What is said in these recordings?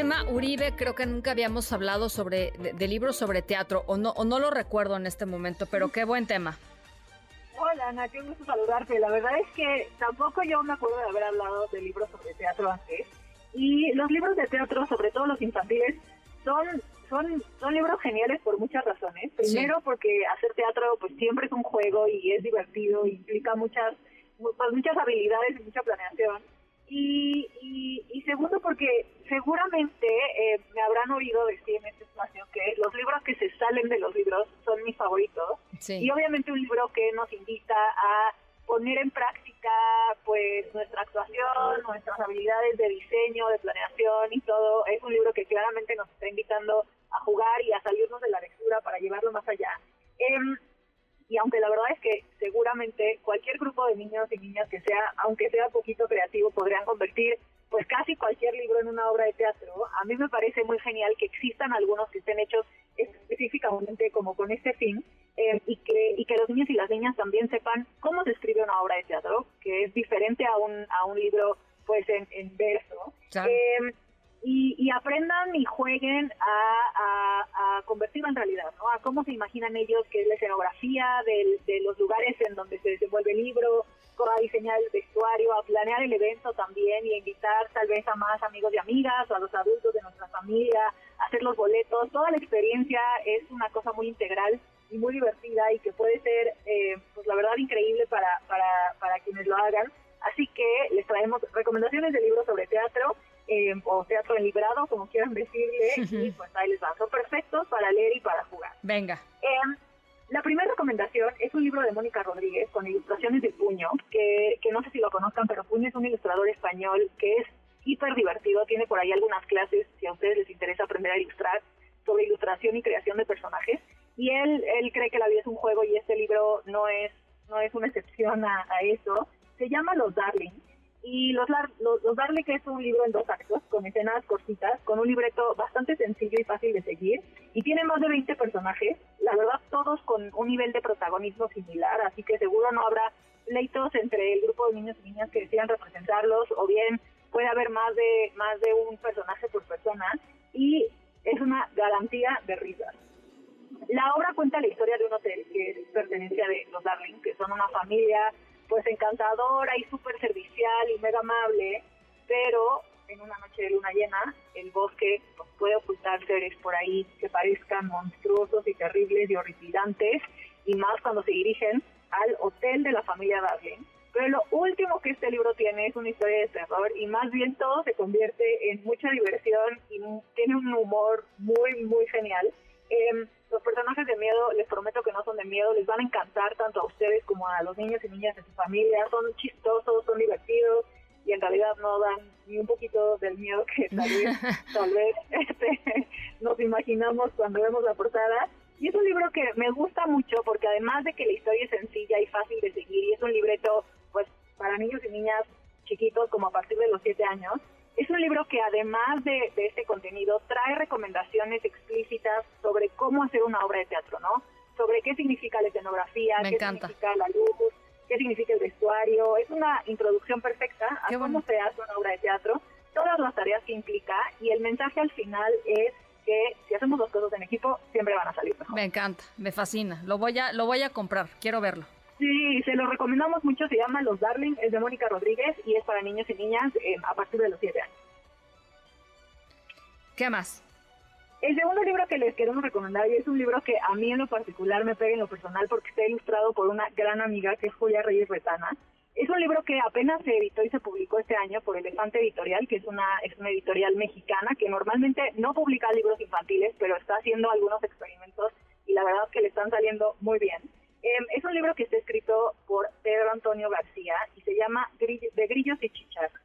Irma Uribe, creo que nunca habíamos hablado sobre de, libros sobre teatro, o no, o no lo recuerdo en este momento, pero qué buen tema. Hola Ana, qué gusto saludarte. La verdad es que tampoco yo me acuerdo de haber hablado de libros sobre teatro antes. Y los libros de teatro, sobre todo los infantiles, son son son libros geniales por muchas razones. Primero porque hacer teatro pues siempre es un juego y es divertido, implica muchas pues, muchas habilidades y mucha planeación. Y, y, segundo, porque seguramente eh, me habrán oído decir en este espacio que los libros que se salen de los libros son mis favoritos. Y obviamente un libro que nos invita a poner en práctica pues nuestra actuación, nuestras habilidades de diseño, de planeación y todo. Es un libro que claramente nos está invitando a jugar y a salirnos de la lectura para llevarlo más allá. Eh, y aunque la verdad es que seguramente cualquier grupo de niños y niñas que sea, aunque sea poquito creativo, podrían convertir pues casi cualquier libro en una obra de teatro, a mí me parece muy genial que existan algunos que estén hechos específicamente como con este fin eh, y, que, y que los niños y las niñas también sepan cómo se escribe una obra de teatro, que es diferente a un, a un libro pues en, en verso. Eh, y, aprendan y jueguen a, a, convertirlo en realidad, ¿no? A cómo se imaginan ellos que es la escenografía de los lugares en donde se desenvuelve el libro, a diseñar el vestuario, a planear el evento también y a invitar tal vez a más amigos y amigas o a los adultos de nuestra familia, a hacer los boletos. Toda la experiencia es una cosa muy integral y muy divertida y que puede ser, eh, pues la verdad, increíble para, para, para quienes lo hagan. Así que les traemos recomendaciones de libros sobre teatro eh, o teatro en librado, como quieran decirle, y pues ahí les va. Son perfectos para leer y para jugar. Venga. Eh, la primera recomendación es un libro de Mónica Rodríguez con ilustraciones de Puño, que, que no sé si lo conozcan, pero Puño es un ilustrador español que es hiper divertido, tiene por ahí algunas clases, si a ustedes les interesa aprender a ilustrar, sobre ilustración y creación de personajes. Y él, él cree que la vida es un juego y este libro no es, no es una excepción a, a eso. Se llama Los Darling y los, los, los, Darle, que es un libro en dos actos, con escenas cortitas, con un libreto bastante sencillo y fácil de seguir, y tiene más de 20 personajes, la verdad todos con un nivel de protagonismo similar, así que seguro no habrá pleitos entre el grupo de niños y niñas que decidan representarlos, o bien puede haber más de, más de un personaje por persona, y es una garantía de risas. La obra cuenta la historia de un hotel que es pertenencia de los Darling, que son una familia pues encantadora y súper servicial y mega amable, pero en una noche de luna llena el bosque pues, puede ocultar seres por ahí que parezcan monstruosos y terribles y horripilantes, y más cuando se dirigen al hotel de la familia Darling. Pero lo último que este libro tiene es una historia de terror y más bien todo se convierte en mucha diversión y tiene un humor muy, muy genial. Eh, los personajes de miedo, les prometo que no son de miedo, les van a encantar tanto a ustedes como a los niños y niñas de su familia, son chistosos, son divertidos y en realidad no dan ni un poquito del miedo que tal vez, este, nos imaginamos cuando vemos la portada. Y es un libro que me gusta mucho porque además de que la historia es sencilla y fácil de seguir y es un libreto pues para niños y niñas chiquitos como a partir de los 7 años, es un libro que además de, este contenido trae recomendaciones explícitas sobre cómo hacer una obra de teatro, ¿no? Sobre qué significa la escenografía, qué significa la luz, qué significa el vestuario. Es una introducción perfecta a cómo se hace una obra de teatro, todas las tareas que implica y el mensaje al final es que si hacemos las cosas en equipo siempre van a salir mejor. Me encanta, me fascina. Lo voy a lo voy a comprar, quiero verlo. Sí, se lo recomendamos mucho, se llama Los Darling, es de Mónica Rodríguez y es para niños y niñas eh, a partir de los 7 años. ¿Qué más? El segundo libro que les queremos recomendar y es un libro que a mí en lo particular me pega en lo personal porque está ilustrado por una gran amiga que es Julia Reyes Retana. Es un libro que apenas se editó y se publicó este año por Elefante Editorial, que es una, es una editorial mexicana que normalmente no publica libros infantiles, pero está haciendo algunos experimentos y la verdad es que le están saliendo muy bien. Un libro que está escrito por Pedro Antonio García y se llama De Grillos y Chicharras.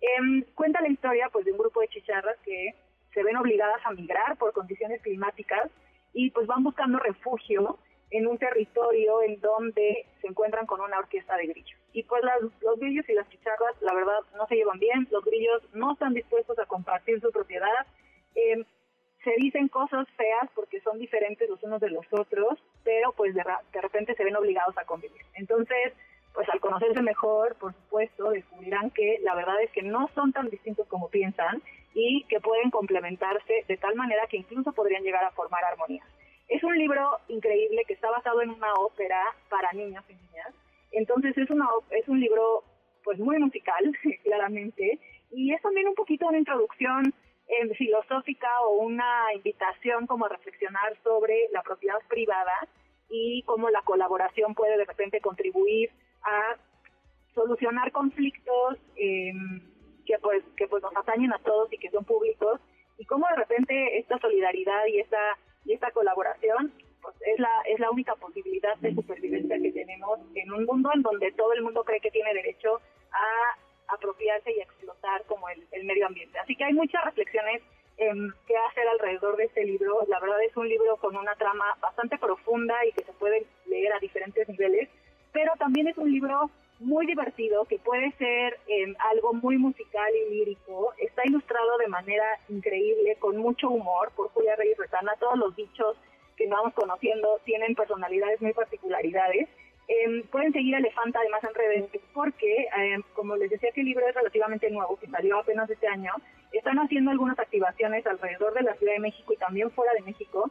Em, cuenta la historia pues de un grupo de chicharras que se ven obligadas a migrar por condiciones climáticas y pues van buscando refugio en un territorio en donde se encuentran con una orquesta de grillos. Y pues los grillos y las chicharras, la verdad, no se llevan bien, los grillos no están dispuestos a compartir su propiedad, eh, se dicen cosas feas porque son diferentes los unos de los otros, pero pues de, de repente se ven obligados a convivir. Entonces, pues al conocerse mejor, por supuesto, descubrirán que la verdad es que no son tan distintos como piensan y que pueden complementarse de tal manera que incluso podrían llegar a formar armonía. Es un libro increíble que está basado en una ópera para niños y niñas. Entonces es, una, es un libro pues muy musical, claramente, y es también un poquito una introducción eh, filosófica o una invitación como a reflexionar sobre la propiedad privada y cómo la colaboración puede de repente contribuir a solucionar conflictos eh, que pues que pues nos atañen a todos y que son públicos y cómo de repente esta solidaridad y esta y esta colaboración pues, es la es la única posibilidad de supervivencia que tenemos en un mundo en donde todo el mundo cree que tiene derecho a apropiarse y explotar como el, medio ambiente. Así que hay muchas este. La verdad es un libro con una trama bastante profunda y que se puede leer a diferentes niveles, pero también es un libro muy divertido, que puede ser em, algo muy musical y lírico. Está ilustrado de manera increíble, con mucho humor, por Julia Reyes Retana. Todos los dichos que vamos conociendo tienen personalidades muy particularidades. Em, pueden seguir Elefanta además en redes porque, em, como les decía que el libro es relativamente nuevo, que salió apenas este año, están haciendo algunas activaciones alrededor de la Ciudad de México y también fuera de México.